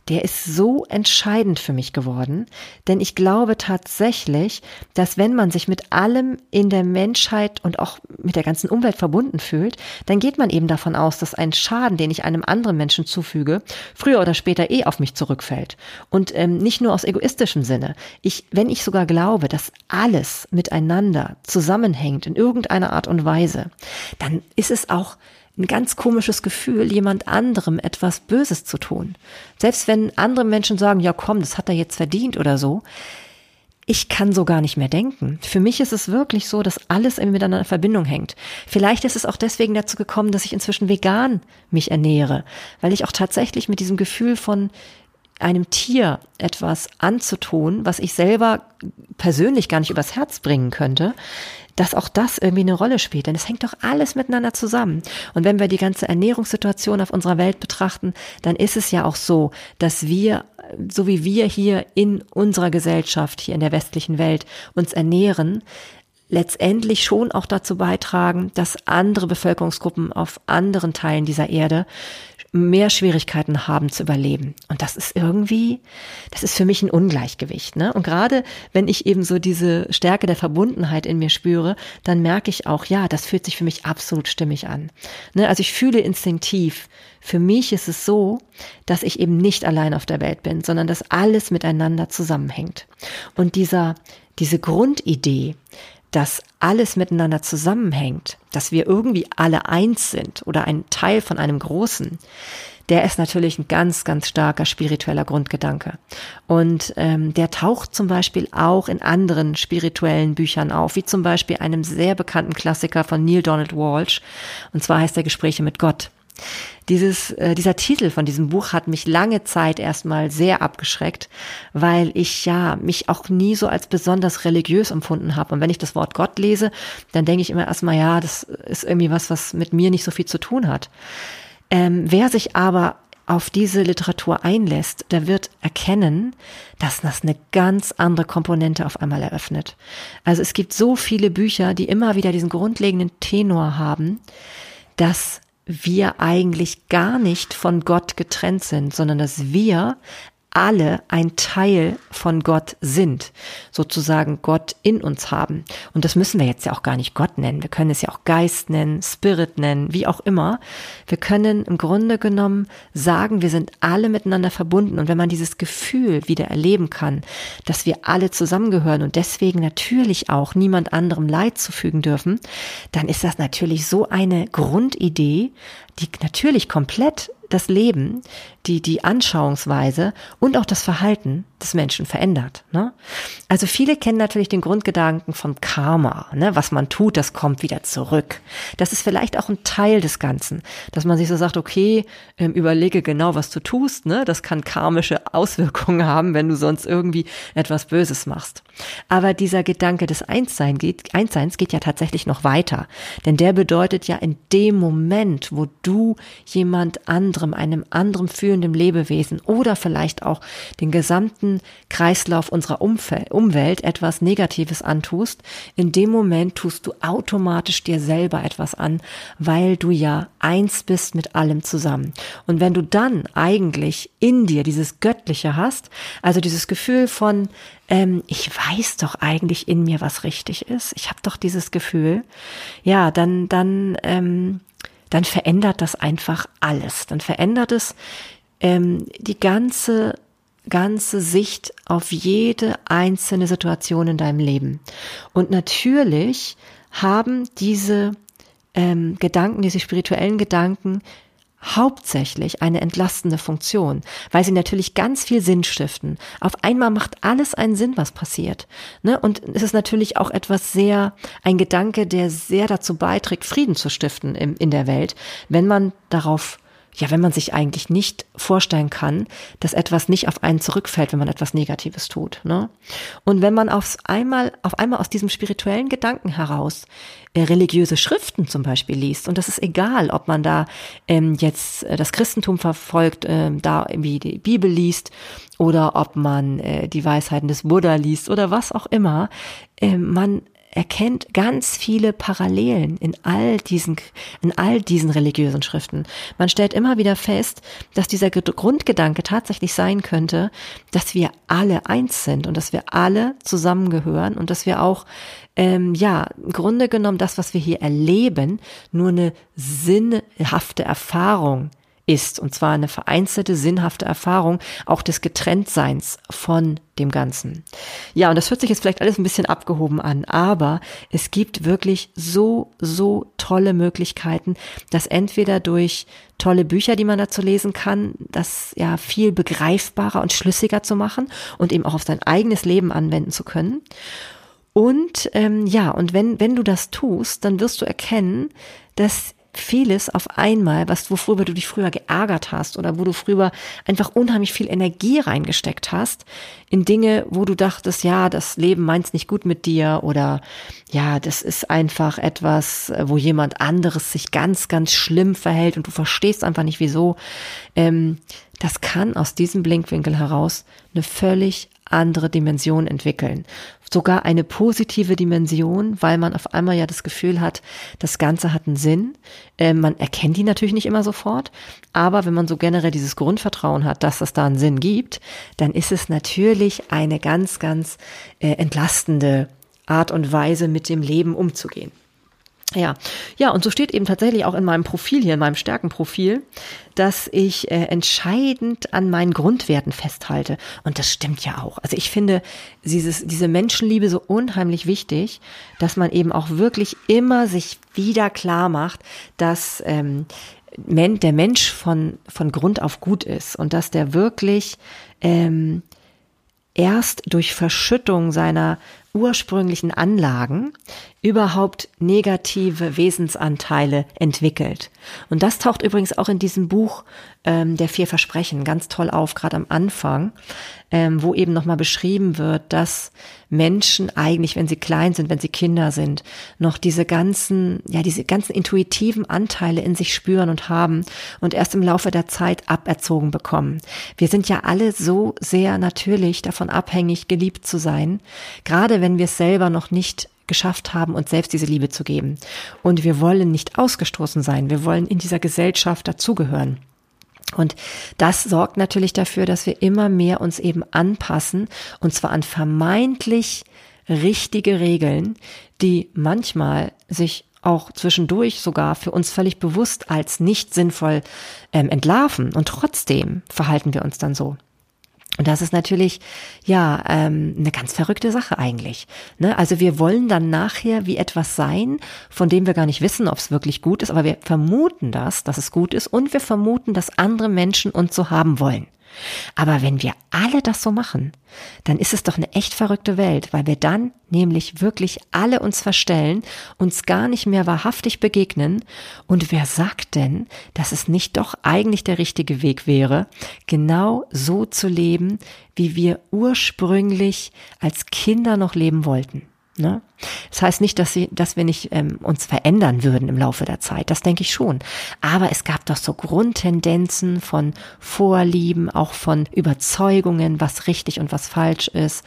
der ist so entscheidend für mich geworden, denn ich glaube tatsächlich, dass wenn man sich mit allem in der Menschheit und auch mit der ganzen Umwelt verbunden fühlt, dann geht man eben davon aus, dass ein Schaden, den ich einem anderen Menschen zufüge, früher oder später eh auf mich zurückfällt. Und ähm, nicht nur aus egoistischem Sinne. Ich, wenn ich sogar glaube, dass alles miteinander zusammenhängt in irgendeiner Art und Weise, dann ist es auch ein ganz komisches Gefühl, jemand anderem etwas Böses zu tun. Selbst wenn andere Menschen sagen, ja komm, das hat er jetzt verdient oder so. Ich kann so gar nicht mehr denken. Für mich ist es wirklich so, dass alles miteinander in Verbindung hängt. Vielleicht ist es auch deswegen dazu gekommen, dass ich inzwischen vegan mich ernähre, weil ich auch tatsächlich mit diesem Gefühl von einem Tier etwas anzutun, was ich selber persönlich gar nicht übers Herz bringen könnte, dass auch das irgendwie eine Rolle spielt. Denn es hängt doch alles miteinander zusammen. Und wenn wir die ganze Ernährungssituation auf unserer Welt betrachten, dann ist es ja auch so, dass wir, so wie wir hier in unserer Gesellschaft, hier in der westlichen Welt uns ernähren, letztendlich schon auch dazu beitragen, dass andere Bevölkerungsgruppen auf anderen Teilen dieser Erde mehr Schwierigkeiten haben zu überleben. Und das ist irgendwie, das ist für mich ein Ungleichgewicht. Ne? Und gerade wenn ich eben so diese Stärke der Verbundenheit in mir spüre, dann merke ich auch, ja, das fühlt sich für mich absolut stimmig an. Ne? Also ich fühle instinktiv, für mich ist es so, dass ich eben nicht allein auf der Welt bin, sondern dass alles miteinander zusammenhängt. Und dieser, diese Grundidee, dass alles miteinander zusammenhängt, dass wir irgendwie alle eins sind oder ein Teil von einem Großen, der ist natürlich ein ganz, ganz starker spiritueller Grundgedanke. Und ähm, der taucht zum Beispiel auch in anderen spirituellen Büchern auf, wie zum Beispiel einem sehr bekannten Klassiker von Neil Donald Walsh. Und zwar heißt er Gespräche mit Gott. Dieses, äh, dieser Titel von diesem Buch hat mich lange Zeit erstmal sehr abgeschreckt, weil ich ja mich auch nie so als besonders religiös empfunden habe. Und wenn ich das Wort Gott lese, dann denke ich immer erstmal, ja, das ist irgendwie was, was mit mir nicht so viel zu tun hat. Ähm, wer sich aber auf diese Literatur einlässt, der wird erkennen, dass das eine ganz andere Komponente auf einmal eröffnet. Also es gibt so viele Bücher, die immer wieder diesen grundlegenden Tenor haben, dass wir eigentlich gar nicht von Gott getrennt sind, sondern dass wir alle ein Teil von Gott sind, sozusagen Gott in uns haben. Und das müssen wir jetzt ja auch gar nicht Gott nennen. Wir können es ja auch Geist nennen, Spirit nennen, wie auch immer. Wir können im Grunde genommen sagen, wir sind alle miteinander verbunden. Und wenn man dieses Gefühl wieder erleben kann, dass wir alle zusammengehören und deswegen natürlich auch niemand anderem Leid zufügen dürfen, dann ist das natürlich so eine Grundidee, die natürlich komplett das Leben, die, die Anschauungsweise und auch das Verhalten des Menschen verändert. Ne? Also viele kennen natürlich den Grundgedanken vom Karma. Ne? Was man tut, das kommt wieder zurück. Das ist vielleicht auch ein Teil des Ganzen, dass man sich so sagt, okay, ähm, überlege genau, was du tust. Ne? Das kann karmische Auswirkungen haben, wenn du sonst irgendwie etwas Böses machst. Aber dieser Gedanke des Einssein geht, Einsseins geht ja tatsächlich noch weiter. Denn der bedeutet ja in dem Moment, wo du jemand anderem, einem anderen fühlenden Lebewesen oder vielleicht auch den gesamten Kreislauf unserer Umfeld, Umwelt etwas Negatives antust, in dem Moment tust du automatisch dir selber etwas an, weil du ja eins bist mit allem zusammen. Und wenn du dann eigentlich in dir dieses Göttliche hast, also dieses Gefühl von, ähm, ich weiß doch eigentlich in mir, was richtig ist. Ich habe doch dieses Gefühl. Ja, dann, dann, ähm, dann verändert das einfach alles. Dann verändert es ähm, die ganze ganze Sicht auf jede einzelne Situation in deinem Leben. Und natürlich haben diese ähm, Gedanken, diese spirituellen Gedanken hauptsächlich eine entlastende Funktion, weil sie natürlich ganz viel Sinn stiften. Auf einmal macht alles einen Sinn, was passiert. Ne? Und es ist natürlich auch etwas sehr, ein Gedanke, der sehr dazu beiträgt, Frieden zu stiften in, in der Welt, wenn man darauf ja, wenn man sich eigentlich nicht vorstellen kann, dass etwas nicht auf einen zurückfällt, wenn man etwas Negatives tut. Ne? Und wenn man aufs einmal, auf einmal aus diesem spirituellen Gedanken heraus äh, religiöse Schriften zum Beispiel liest, und das ist egal, ob man da ähm, jetzt äh, das Christentum verfolgt, äh, da irgendwie die Bibel liest oder ob man äh, die Weisheiten des Buddha liest oder was auch immer, äh, man erkennt ganz viele Parallelen in all diesen, in all diesen religiösen Schriften. Man stellt immer wieder fest, dass dieser Grundgedanke tatsächlich sein könnte, dass wir alle eins sind und dass wir alle zusammengehören und dass wir auch ähm, ja, im Grunde genommen das, was wir hier erleben, nur eine sinnhafte Erfahrung ist. Und zwar eine vereinzelte, sinnhafte Erfahrung auch des Getrenntseins von dem Ganzen. Ja, und das hört sich jetzt vielleicht alles ein bisschen abgehoben an, aber es gibt wirklich so, so tolle Möglichkeiten, das entweder durch tolle Bücher, die man dazu lesen kann, das ja viel begreifbarer und schlüssiger zu machen und eben auch auf sein eigenes Leben anwenden zu können. Und ähm, ja, und wenn, wenn du das tust, dann wirst du erkennen, dass vieles auf einmal, was worüber du dich früher geärgert hast oder wo du früher einfach unheimlich viel Energie reingesteckt hast, in Dinge, wo du dachtest, ja, das Leben meint's nicht gut mit dir oder ja, das ist einfach etwas, wo jemand anderes sich ganz, ganz schlimm verhält und du verstehst einfach nicht wieso. Ähm, das kann aus diesem Blinkwinkel heraus eine völlig andere Dimension entwickeln. Sogar eine positive Dimension, weil man auf einmal ja das Gefühl hat, das Ganze hat einen Sinn. Äh, man erkennt die natürlich nicht immer sofort, aber wenn man so generell dieses Grundvertrauen hat, dass es da einen Sinn gibt, dann ist es natürlich eine ganz, ganz äh, entlastende Art und Weise, mit dem Leben umzugehen. Ja, ja, und so steht eben tatsächlich auch in meinem Profil hier, in meinem Stärkenprofil, dass ich äh, entscheidend an meinen Grundwerten festhalte. Und das stimmt ja auch. Also ich finde dieses, diese Menschenliebe so unheimlich wichtig, dass man eben auch wirklich immer sich wieder klar macht, dass ähm, der Mensch von, von Grund auf gut ist und dass der wirklich ähm, erst durch Verschüttung seiner ursprünglichen Anlagen überhaupt negative Wesensanteile entwickelt. Und das taucht übrigens auch in diesem Buch ähm, der vier Versprechen ganz toll auf, gerade am Anfang, ähm, wo eben nochmal beschrieben wird, dass Menschen eigentlich, wenn sie klein sind, wenn sie Kinder sind, noch diese ganzen, ja, diese ganzen intuitiven Anteile in sich spüren und haben und erst im Laufe der Zeit aberzogen bekommen. Wir sind ja alle so sehr natürlich davon abhängig, geliebt zu sein, gerade wenn wir es selber noch nicht geschafft haben, uns selbst diese Liebe zu geben. Und wir wollen nicht ausgestoßen sein. Wir wollen in dieser Gesellschaft dazugehören. Und das sorgt natürlich dafür, dass wir immer mehr uns eben anpassen, und zwar an vermeintlich richtige Regeln, die manchmal sich auch zwischendurch sogar für uns völlig bewusst als nicht sinnvoll ähm, entlarven. Und trotzdem verhalten wir uns dann so. Und das ist natürlich ja ähm, eine ganz verrückte Sache eigentlich. Ne? Also wir wollen dann nachher wie etwas sein, von dem wir gar nicht wissen, ob es wirklich gut ist, aber wir vermuten das, dass es gut ist und wir vermuten, dass andere Menschen uns so haben wollen. Aber wenn wir alle das so machen, dann ist es doch eine echt verrückte Welt, weil wir dann nämlich wirklich alle uns verstellen, uns gar nicht mehr wahrhaftig begegnen. Und wer sagt denn, dass es nicht doch eigentlich der richtige Weg wäre, genau so zu leben, wie wir ursprünglich als Kinder noch leben wollten? Ne? Das heißt nicht, dass, sie, dass wir nicht ähm, uns verändern würden im Laufe der Zeit. Das denke ich schon. Aber es gab doch so Grundtendenzen von Vorlieben, auch von Überzeugungen, was richtig und was falsch ist.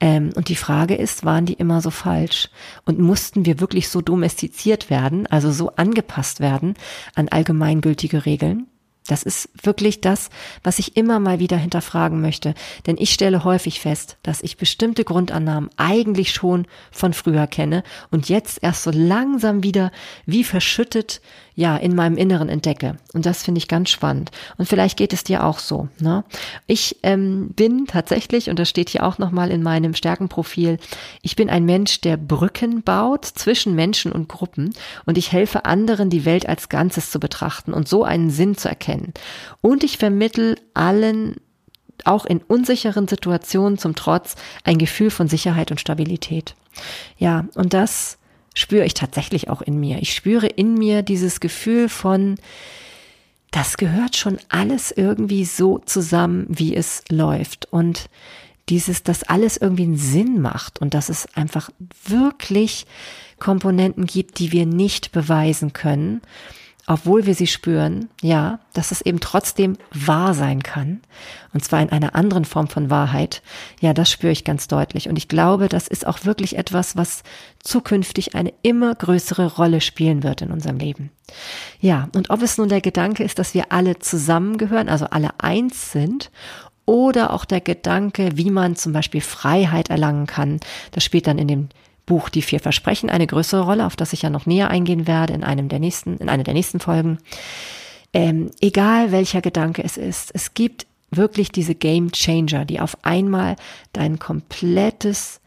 Ähm, und die Frage ist, waren die immer so falsch? Und mussten wir wirklich so domestiziert werden, also so angepasst werden an allgemeingültige Regeln? Das ist wirklich das, was ich immer mal wieder hinterfragen möchte. Denn ich stelle häufig fest, dass ich bestimmte Grundannahmen eigentlich schon von früher kenne und jetzt erst so langsam wieder wie verschüttet ja in meinem Inneren entdecke. Und das finde ich ganz spannend. Und vielleicht geht es dir auch so. Ne? Ich ähm, bin tatsächlich, und das steht hier auch nochmal in meinem Stärkenprofil, ich bin ein Mensch, der Brücken baut zwischen Menschen und Gruppen und ich helfe anderen, die Welt als Ganzes zu betrachten und so einen Sinn zu erkennen. Und ich vermittel allen auch in unsicheren Situationen zum Trotz ein Gefühl von Sicherheit und Stabilität. Ja, und das spüre ich tatsächlich auch in mir. Ich spüre in mir dieses Gefühl von, das gehört schon alles irgendwie so zusammen, wie es läuft. Und dieses, dass alles irgendwie einen Sinn macht und dass es einfach wirklich Komponenten gibt, die wir nicht beweisen können obwohl wir sie spüren, ja, dass es eben trotzdem wahr sein kann. Und zwar in einer anderen Form von Wahrheit. Ja, das spüre ich ganz deutlich. Und ich glaube, das ist auch wirklich etwas, was zukünftig eine immer größere Rolle spielen wird in unserem Leben. Ja, und ob es nun der Gedanke ist, dass wir alle zusammengehören, also alle eins sind, oder auch der Gedanke, wie man zum Beispiel Freiheit erlangen kann, das spielt dann in dem Buch Die vier Versprechen eine größere Rolle, auf das ich ja noch näher eingehen werde in einem der nächsten, in einer der nächsten Folgen. Ähm, egal welcher Gedanke es ist, es gibt wirklich diese Game Changer, die auf einmal dein komplettes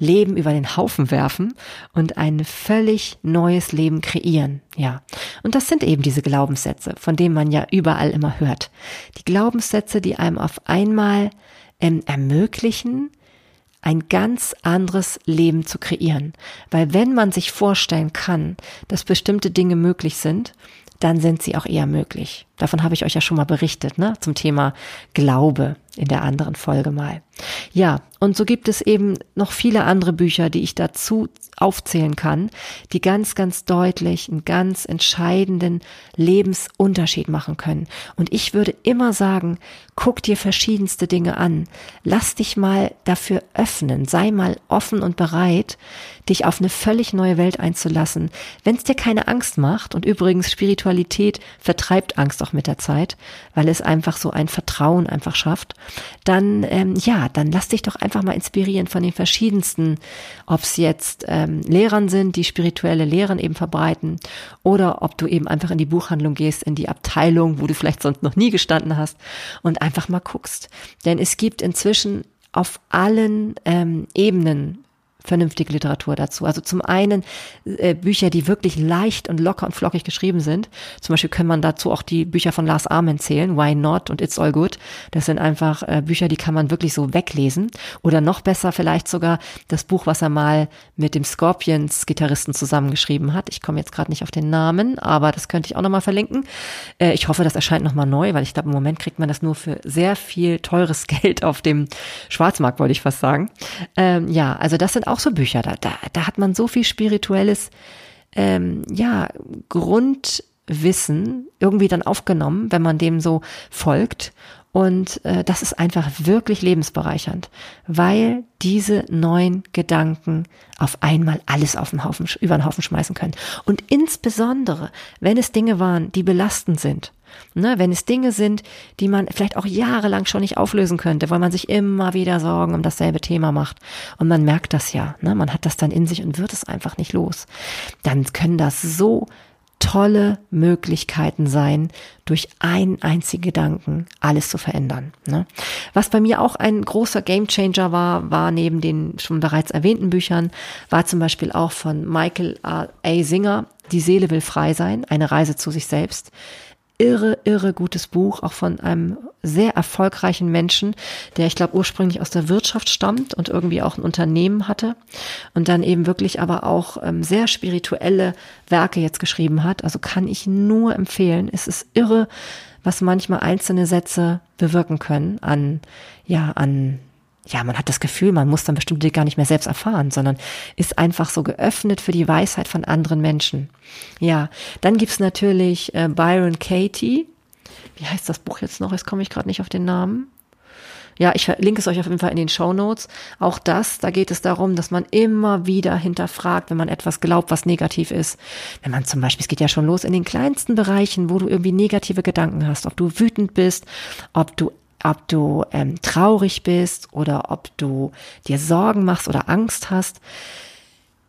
Leben über den Haufen werfen und ein völlig neues Leben kreieren. Ja. Und das sind eben diese Glaubenssätze, von denen man ja überall immer hört. Die Glaubenssätze, die einem auf einmal ähm, ermöglichen, ein ganz anderes Leben zu kreieren. Weil wenn man sich vorstellen kann, dass bestimmte Dinge möglich sind, dann sind sie auch eher möglich. Davon habe ich euch ja schon mal berichtet, ne? Zum Thema Glaube in der anderen Folge mal. Ja, und so gibt es eben noch viele andere Bücher, die ich dazu aufzählen kann, die ganz, ganz deutlich einen ganz entscheidenden Lebensunterschied machen können. Und ich würde immer sagen, guck dir verschiedenste Dinge an. Lass dich mal dafür öffnen. Sei mal offen und bereit, dich auf eine völlig neue Welt einzulassen. Wenn es dir keine Angst macht, und übrigens Spiritualität vertreibt Angst auch mit der Zeit, weil es einfach so ein Vertrauen einfach schafft, dann ähm, ja, dann lass dich doch einfach mal inspirieren von den verschiedensten, ob es jetzt ähm, Lehrern sind, die spirituelle Lehren eben verbreiten, oder ob du eben einfach in die Buchhandlung gehst, in die Abteilung, wo du vielleicht sonst noch nie gestanden hast und einfach mal guckst. Denn es gibt inzwischen auf allen ähm, Ebenen vernünftige Literatur dazu. Also zum einen äh, Bücher, die wirklich leicht und locker und flockig geschrieben sind. Zum Beispiel kann man dazu auch die Bücher von Lars Armen zählen, Why Not und It's All Good. Das sind einfach äh, Bücher, die kann man wirklich so weglesen. Oder noch besser vielleicht sogar das Buch, was er mal mit dem Scorpions-Gitarristen zusammengeschrieben hat. Ich komme jetzt gerade nicht auf den Namen, aber das könnte ich auch nochmal verlinken. Äh, ich hoffe, das erscheint nochmal neu, weil ich glaube, im Moment kriegt man das nur für sehr viel teures Geld auf dem Schwarzmarkt, wollte ich fast sagen. Ähm, ja, also das sind auch so Bücher, da, da, da hat man so viel spirituelles, ähm, ja, Grundwissen irgendwie dann aufgenommen, wenn man dem so folgt. Und äh, das ist einfach wirklich lebensbereichernd, weil diese neuen Gedanken auf einmal alles auf den Haufen, über den Haufen schmeißen können. Und insbesondere, wenn es Dinge waren, die belastend sind, Ne, wenn es Dinge sind, die man vielleicht auch jahrelang schon nicht auflösen könnte, weil man sich immer wieder Sorgen um dasselbe Thema macht. Und man merkt das ja. Ne, man hat das dann in sich und wird es einfach nicht los. Dann können das so tolle Möglichkeiten sein, durch einen einzigen Gedanken alles zu verändern. Ne? Was bei mir auch ein großer Gamechanger war, war neben den schon bereits erwähnten Büchern, war zum Beispiel auch von Michael A. Singer, Die Seele will frei sein, eine Reise zu sich selbst irre, irre gutes Buch, auch von einem sehr erfolgreichen Menschen, der ich glaube ursprünglich aus der Wirtschaft stammt und irgendwie auch ein Unternehmen hatte und dann eben wirklich aber auch ähm, sehr spirituelle Werke jetzt geschrieben hat. Also kann ich nur empfehlen. Es ist irre, was manchmal einzelne Sätze bewirken können an, ja, an ja, man hat das Gefühl, man muss dann bestimmte Dinge gar nicht mehr selbst erfahren, sondern ist einfach so geöffnet für die Weisheit von anderen Menschen. Ja, dann gibt's natürlich äh, Byron Katie. Wie heißt das Buch jetzt noch? Jetzt komme ich gerade nicht auf den Namen. Ja, ich verlinke es euch auf jeden Fall in den Show Notes. Auch das, da geht es darum, dass man immer wieder hinterfragt, wenn man etwas glaubt, was negativ ist. Wenn man zum Beispiel, es geht ja schon los in den kleinsten Bereichen, wo du irgendwie negative Gedanken hast, ob du wütend bist, ob du ob du ähm, traurig bist oder ob du dir Sorgen machst oder Angst hast.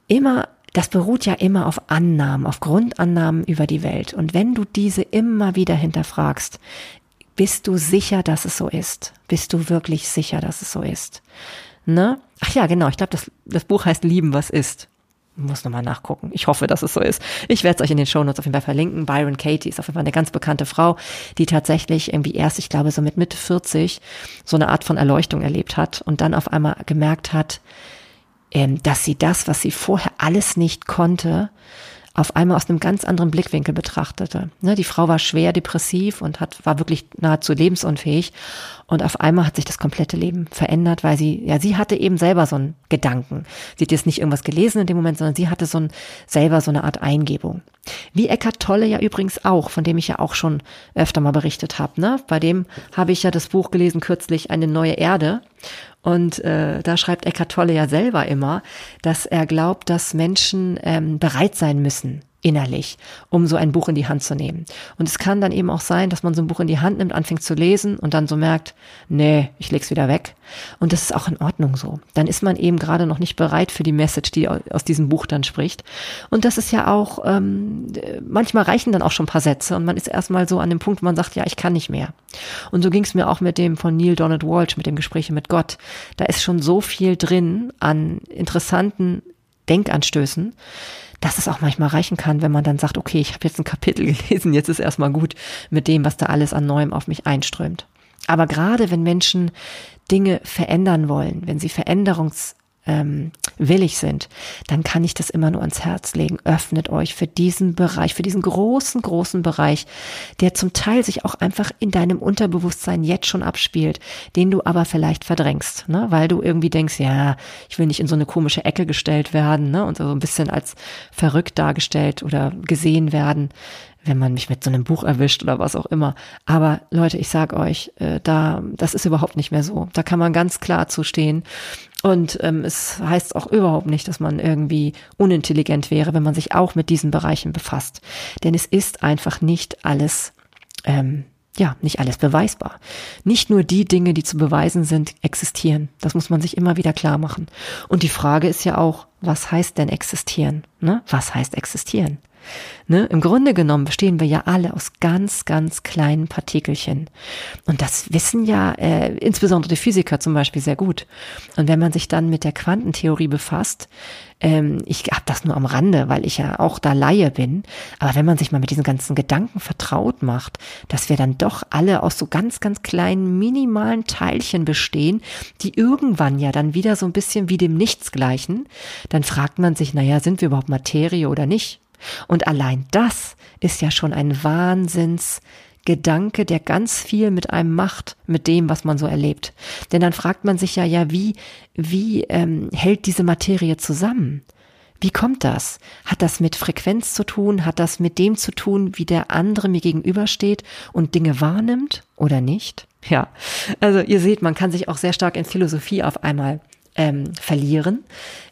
Immer, das beruht ja immer auf Annahmen, auf Grundannahmen über die Welt. Und wenn du diese immer wieder hinterfragst, bist du sicher, dass es so ist? Bist du wirklich sicher, dass es so ist? Ne? Ach ja, genau. Ich glaube, das, das Buch heißt Lieben, was ist. Muss nochmal nachgucken. Ich hoffe, dass es so ist. Ich werde es euch in den Shownotes auf jeden Fall verlinken. Byron Katie ist auf jeden Fall eine ganz bekannte Frau, die tatsächlich irgendwie erst, ich glaube, so mit Mitte 40 so eine Art von Erleuchtung erlebt hat und dann auf einmal gemerkt hat, ähm, dass sie das, was sie vorher alles nicht konnte, auf einmal aus einem ganz anderen Blickwinkel betrachtete. Ne, die Frau war schwer depressiv und hat, war wirklich nahezu lebensunfähig. Und auf einmal hat sich das komplette Leben verändert, weil sie, ja, sie hatte eben selber so einen Gedanken. Sie hat jetzt nicht irgendwas gelesen in dem Moment, sondern sie hatte so ein, selber so eine Art Eingebung. Wie Eckart Tolle ja übrigens auch, von dem ich ja auch schon öfter mal berichtet habe. Ne? Bei dem habe ich ja das Buch gelesen kürzlich, Eine neue Erde. Und äh, da schreibt Eckart Tolle ja selber immer, dass er glaubt, dass Menschen ähm, bereit sein müssen, innerlich, um so ein Buch in die Hand zu nehmen. Und es kann dann eben auch sein, dass man so ein Buch in die Hand nimmt, anfängt zu lesen und dann so merkt, nee, ich leg's wieder weg. Und das ist auch in Ordnung so. Dann ist man eben gerade noch nicht bereit für die Message, die aus diesem Buch dann spricht. Und das ist ja auch, ähm, manchmal reichen dann auch schon ein paar Sätze und man ist erstmal so an dem Punkt, wo man sagt, ja, ich kann nicht mehr. Und so ging's mir auch mit dem von Neil Donald Walsh, mit dem Gespräche mit Gott. Da ist schon so viel drin an interessanten Denkanstößen, dass es auch manchmal reichen kann, wenn man dann sagt, okay, ich habe jetzt ein Kapitel gelesen, jetzt ist erstmal gut mit dem, was da alles an Neuem auf mich einströmt. Aber gerade wenn Menschen Dinge verändern wollen, wenn sie Veränderungs ähm, willig sind, dann kann ich das immer nur ans Herz legen. Öffnet euch für diesen Bereich, für diesen großen, großen Bereich, der zum Teil sich auch einfach in deinem Unterbewusstsein jetzt schon abspielt, den du aber vielleicht verdrängst, ne? weil du irgendwie denkst, ja, ich will nicht in so eine komische Ecke gestellt werden ne? und so ein bisschen als verrückt dargestellt oder gesehen werden wenn man mich mit so einem Buch erwischt oder was auch immer. Aber Leute, ich sag euch, äh, da, das ist überhaupt nicht mehr so. Da kann man ganz klar zustehen. Und ähm, es heißt auch überhaupt nicht, dass man irgendwie unintelligent wäre, wenn man sich auch mit diesen Bereichen befasst. Denn es ist einfach nicht alles, ähm, ja, nicht alles beweisbar. Nicht nur die Dinge, die zu beweisen sind, existieren. Das muss man sich immer wieder klar machen. Und die Frage ist ja auch, was heißt denn existieren? Ne? Was heißt existieren? Ne? Im Grunde genommen bestehen wir ja alle aus ganz, ganz kleinen Partikelchen. Und das wissen ja äh, insbesondere die Physiker zum Beispiel sehr gut. Und wenn man sich dann mit der Quantentheorie befasst, ähm, ich habe das nur am Rande, weil ich ja auch da Laie bin, aber wenn man sich mal mit diesen ganzen Gedanken vertraut macht, dass wir dann doch alle aus so ganz, ganz kleinen, minimalen Teilchen bestehen, die irgendwann ja dann wieder so ein bisschen wie dem Nichts gleichen, dann fragt man sich, naja, sind wir überhaupt Materie oder nicht? Und allein das ist ja schon ein Wahnsinnsgedanke, der ganz viel mit einem macht, mit dem, was man so erlebt. Denn dann fragt man sich ja, ja, wie, wie ähm, hält diese Materie zusammen? Wie kommt das? Hat das mit Frequenz zu tun? Hat das mit dem zu tun, wie der andere mir gegenübersteht und Dinge wahrnimmt oder nicht? Ja, also ihr seht, man kann sich auch sehr stark in Philosophie auf einmal ähm, verlieren.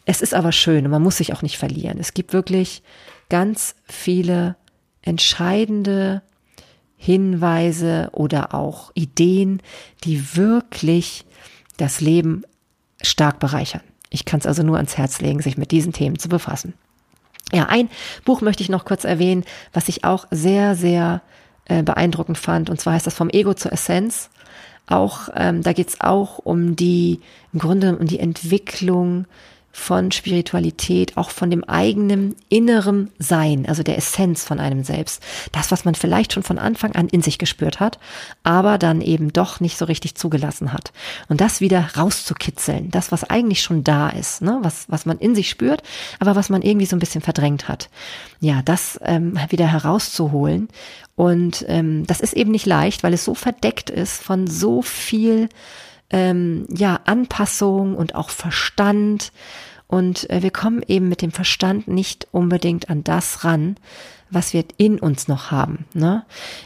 Es ist aber schön und man muss sich auch nicht verlieren. Es gibt wirklich ganz viele entscheidende Hinweise oder auch Ideen, die wirklich das Leben stark bereichern. Ich kann es also nur ans Herz legen, sich mit diesen Themen zu befassen. Ja, ein Buch möchte ich noch kurz erwähnen, was ich auch sehr, sehr äh, beeindruckend fand. Und zwar heißt das vom Ego zur Essenz. Auch ähm, da geht es auch um die, im Grunde um die Entwicklung von Spiritualität, auch von dem eigenen inneren Sein, also der Essenz von einem selbst. Das, was man vielleicht schon von Anfang an in sich gespürt hat, aber dann eben doch nicht so richtig zugelassen hat. Und das wieder rauszukitzeln, das, was eigentlich schon da ist, ne? was, was man in sich spürt, aber was man irgendwie so ein bisschen verdrängt hat. Ja, das ähm, wieder herauszuholen. Und ähm, das ist eben nicht leicht, weil es so verdeckt ist von so viel ähm, ja, Anpassung und auch Verstand. Und äh, wir kommen eben mit dem Verstand nicht unbedingt an das ran, was wir in uns noch haben. Ne?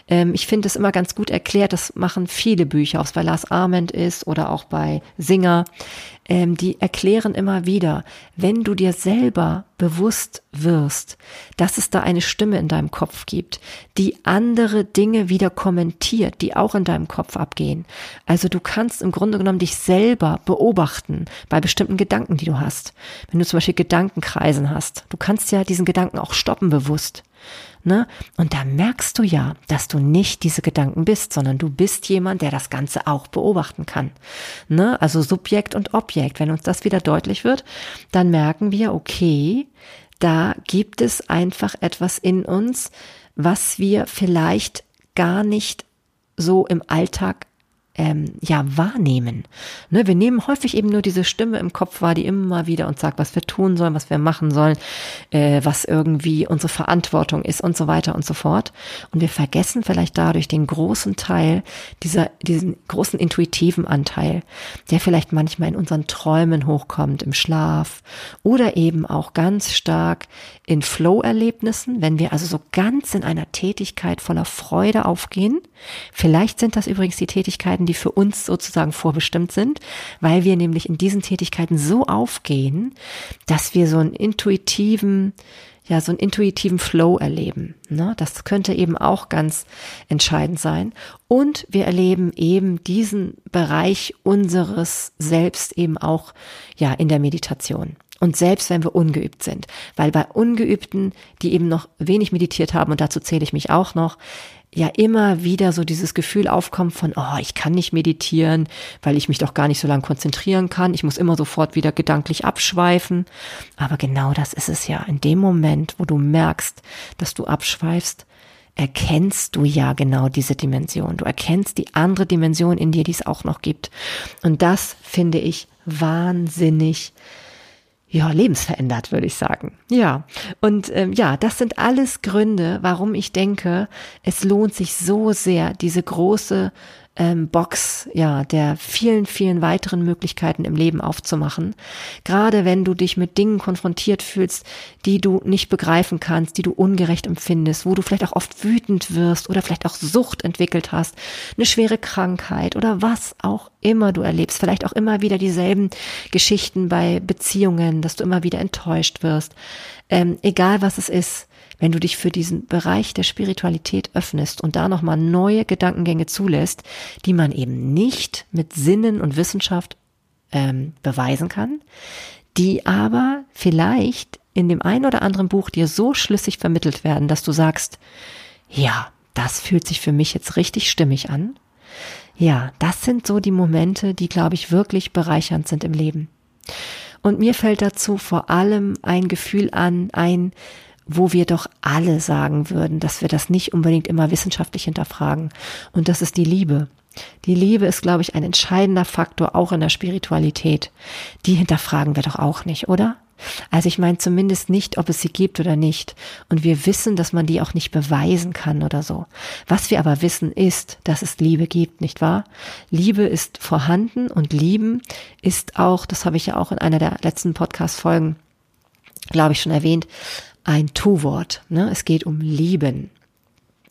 Ähm, ich finde es immer ganz gut erklärt, das machen viele Bücher, ob es bei Lars Arment ist oder auch bei Singer, ähm, die erklären immer wieder, wenn du dir selber bewusst wirst, dass es da eine Stimme in deinem Kopf gibt, die andere Dinge wieder kommentiert, die auch in deinem Kopf abgehen. Also du kannst im Grunde genommen dich selber beobachten bei bestimmten Gedanken, die du hast. Wenn du zum Beispiel Gedankenkreisen hast, du kannst ja diesen Gedanken auch stoppen bewusst. Ne? Und da merkst du ja, dass du nicht diese Gedanken bist, sondern du bist jemand, der das Ganze auch beobachten kann. Ne? Also Subjekt und Objekt. Wenn uns das wieder deutlich wird, dann merken wir, okay, da gibt es einfach etwas in uns, was wir vielleicht gar nicht so im Alltag ähm, ja wahrnehmen. Ne, wir nehmen häufig eben nur diese Stimme im Kopf wahr, die immer wieder uns sagt, was wir tun sollen, was wir machen sollen, äh, was irgendwie unsere Verantwortung ist und so weiter und so fort. Und wir vergessen vielleicht dadurch den großen Teil dieser, diesen großen intuitiven Anteil, der vielleicht manchmal in unseren Träumen hochkommt, im Schlaf oder eben auch ganz stark in Flow-Erlebnissen, wenn wir also so ganz in einer Tätigkeit voller Freude aufgehen. Vielleicht sind das übrigens die Tätigkeiten, die für uns sozusagen vorbestimmt sind, weil wir nämlich in diesen Tätigkeiten so aufgehen, dass wir so einen intuitiven, ja, so einen intuitiven Flow erleben. Ne? Das könnte eben auch ganz entscheidend sein. Und wir erleben eben diesen Bereich unseres Selbst eben auch, ja, in der Meditation. Und selbst wenn wir ungeübt sind, weil bei Ungeübten, die eben noch wenig meditiert haben, und dazu zähle ich mich auch noch, ja immer wieder so dieses Gefühl aufkommt von, oh, ich kann nicht meditieren, weil ich mich doch gar nicht so lange konzentrieren kann. Ich muss immer sofort wieder gedanklich abschweifen. Aber genau das ist es ja. In dem Moment, wo du merkst, dass du abschweifst, erkennst du ja genau diese Dimension. Du erkennst die andere Dimension in dir, die es auch noch gibt. Und das finde ich wahnsinnig ja, lebensverändert, würde ich sagen. Ja, und ähm, ja, das sind alles Gründe, warum ich denke, es lohnt sich so sehr, diese große ähm, Box, ja, der vielen, vielen weiteren Möglichkeiten im Leben aufzumachen. Gerade wenn du dich mit Dingen konfrontiert fühlst, die du nicht begreifen kannst, die du ungerecht empfindest, wo du vielleicht auch oft wütend wirst oder vielleicht auch Sucht entwickelt hast, eine schwere Krankheit oder was auch immer du erlebst, vielleicht auch immer wieder dieselben Geschichten bei Beziehungen, dass du immer wieder enttäuscht wirst. Ähm, egal was es ist, wenn du dich für diesen Bereich der Spiritualität öffnest und da nochmal neue Gedankengänge zulässt, die man eben nicht mit Sinnen und Wissenschaft ähm, beweisen kann, die aber vielleicht in dem einen oder anderen Buch dir so schlüssig vermittelt werden, dass du sagst, ja, das fühlt sich für mich jetzt richtig stimmig an. Ja, das sind so die Momente, die, glaube ich, wirklich bereichernd sind im Leben. Und mir fällt dazu vor allem ein Gefühl an, ein, wo wir doch alle sagen würden, dass wir das nicht unbedingt immer wissenschaftlich hinterfragen. Und das ist die Liebe. Die Liebe ist, glaube ich, ein entscheidender Faktor auch in der Spiritualität. Die hinterfragen wir doch auch nicht, oder? Also ich meine zumindest nicht, ob es sie gibt oder nicht. Und wir wissen, dass man die auch nicht beweisen kann oder so. Was wir aber wissen ist, dass es Liebe gibt, nicht wahr? Liebe ist vorhanden und Lieben ist auch, das habe ich ja auch in einer der letzten Podcast-Folgen, glaube ich, schon erwähnt, ein Tu-Wort. Ne? Es geht um Lieben.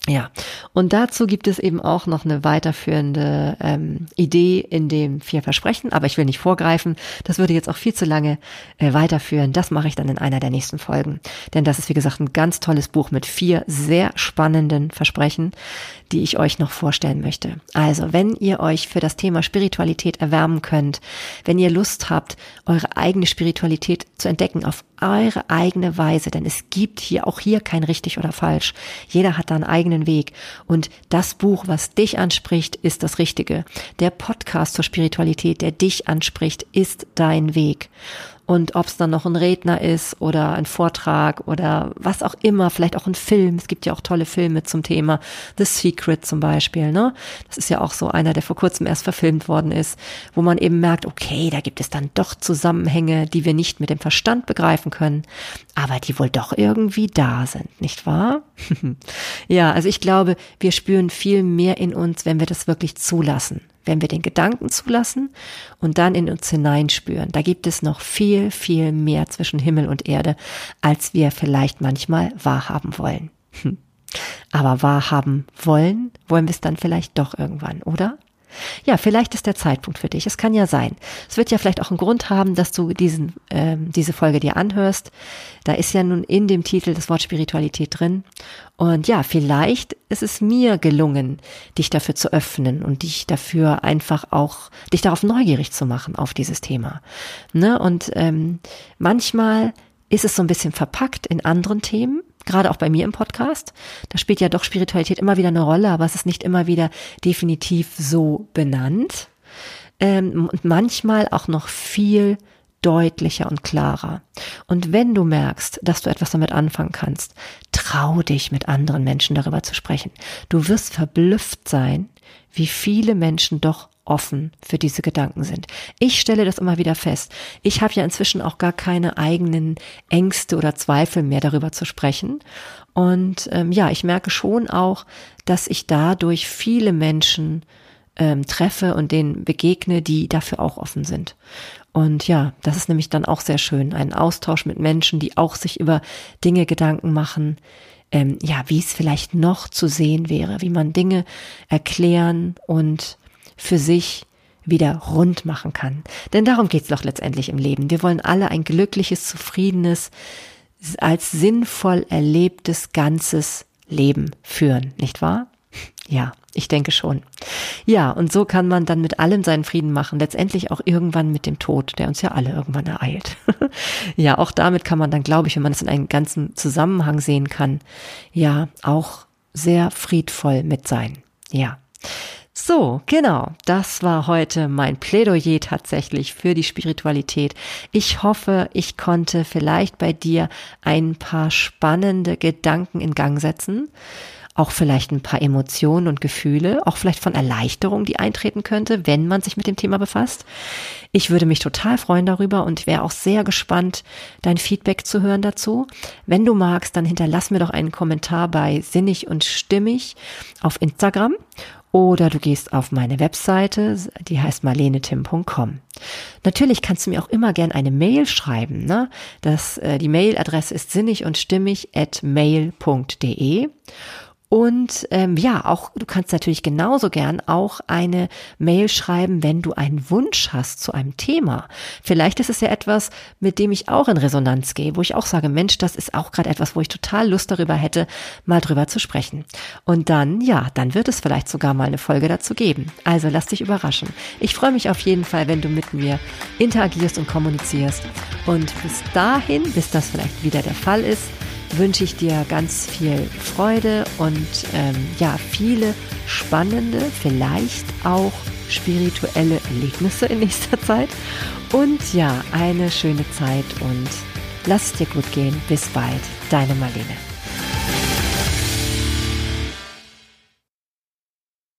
Ja, und dazu gibt es eben auch noch eine weiterführende ähm, Idee in dem vier Versprechen, aber ich will nicht vorgreifen. Das würde jetzt auch viel zu lange äh, weiterführen. Das mache ich dann in einer der nächsten Folgen. Denn das ist, wie gesagt, ein ganz tolles Buch mit vier sehr spannenden Versprechen, die ich euch noch vorstellen möchte. Also, wenn ihr euch für das Thema Spiritualität erwärmen könnt, wenn ihr Lust habt, eure eigene Spiritualität zu entdecken auf eure eigene Weise, denn es gibt hier auch hier kein richtig oder falsch. Jeder hat da einen eigenen Weg und das Buch, was dich anspricht, ist das Richtige. Der Podcast zur Spiritualität, der dich anspricht, ist dein Weg. Und ob es dann noch ein Redner ist oder ein Vortrag oder was auch immer, vielleicht auch ein Film. Es gibt ja auch tolle Filme zum Thema. The Secret zum Beispiel, ne? Das ist ja auch so einer, der vor kurzem erst verfilmt worden ist, wo man eben merkt, okay, da gibt es dann doch Zusammenhänge, die wir nicht mit dem Verstand begreifen können, aber die wohl doch irgendwie da sind, nicht wahr? ja, also ich glaube, wir spüren viel mehr in uns, wenn wir das wirklich zulassen wenn wir den Gedanken zulassen und dann in uns hineinspüren. Da gibt es noch viel, viel mehr zwischen Himmel und Erde, als wir vielleicht manchmal wahrhaben wollen. Hm. Aber wahrhaben wollen, wollen wir es dann vielleicht doch irgendwann, oder? Ja, vielleicht ist der Zeitpunkt für dich. Es kann ja sein. Es wird ja vielleicht auch einen Grund haben, dass du diesen, ähm, diese Folge dir anhörst. Da ist ja nun in dem Titel das Wort Spiritualität drin. Und ja, vielleicht ist es mir gelungen, dich dafür zu öffnen und dich dafür einfach auch, dich darauf neugierig zu machen auf dieses Thema. Ne? Und ähm, manchmal ist es so ein bisschen verpackt in anderen Themen gerade auch bei mir im Podcast. Da spielt ja doch Spiritualität immer wieder eine Rolle, aber es ist nicht immer wieder definitiv so benannt. Ähm, und manchmal auch noch viel deutlicher und klarer. Und wenn du merkst, dass du etwas damit anfangen kannst, trau dich mit anderen Menschen darüber zu sprechen. Du wirst verblüfft sein, wie viele Menschen doch offen für diese Gedanken sind. Ich stelle das immer wieder fest. Ich habe ja inzwischen auch gar keine eigenen Ängste oder Zweifel mehr darüber zu sprechen. Und ähm, ja, ich merke schon auch, dass ich dadurch viele Menschen ähm, treffe und denen begegne, die dafür auch offen sind. Und ja, das ist nämlich dann auch sehr schön, ein Austausch mit Menschen, die auch sich über Dinge Gedanken machen, ähm, ja, wie es vielleicht noch zu sehen wäre, wie man Dinge erklären und für sich wieder rund machen kann. Denn darum geht's doch letztendlich im Leben. Wir wollen alle ein glückliches, zufriedenes, als sinnvoll erlebtes ganzes Leben führen, nicht wahr? Ja, ich denke schon. Ja, und so kann man dann mit allem seinen Frieden machen, letztendlich auch irgendwann mit dem Tod, der uns ja alle irgendwann ereilt. ja, auch damit kann man dann, glaube ich, wenn man es in einen ganzen Zusammenhang sehen kann, ja, auch sehr friedvoll mit sein. Ja. So, genau, das war heute mein Plädoyer tatsächlich für die Spiritualität. Ich hoffe, ich konnte vielleicht bei dir ein paar spannende Gedanken in Gang setzen auch vielleicht ein paar Emotionen und Gefühle, auch vielleicht von Erleichterung, die eintreten könnte, wenn man sich mit dem Thema befasst. Ich würde mich total freuen darüber und wäre auch sehr gespannt, dein Feedback zu hören dazu. Wenn du magst, dann hinterlass mir doch einen Kommentar bei Sinnig und Stimmig auf Instagram oder du gehst auf meine Webseite, die heißt marlenetim.com. Natürlich kannst du mir auch immer gern eine Mail schreiben. Ne? Das, äh, die Mailadresse ist sinnig und stimmig at mail.de. Und ähm, ja, auch du kannst natürlich genauso gern auch eine Mail schreiben, wenn du einen Wunsch hast zu einem Thema. Vielleicht ist es ja etwas, mit dem ich auch in Resonanz gehe, wo ich auch sage, Mensch, das ist auch gerade etwas, wo ich total Lust darüber hätte, mal drüber zu sprechen. Und dann, ja, dann wird es vielleicht sogar mal eine Folge dazu geben. Also lass dich überraschen. Ich freue mich auf jeden Fall, wenn du mit mir interagierst und kommunizierst. Und bis dahin, bis das vielleicht wieder der Fall ist, wünsche ich dir ganz viel Freude und ähm, ja, viele spannende, vielleicht auch spirituelle Erlebnisse in nächster Zeit. Und ja, eine schöne Zeit und lass es dir gut gehen. Bis bald, deine Marlene.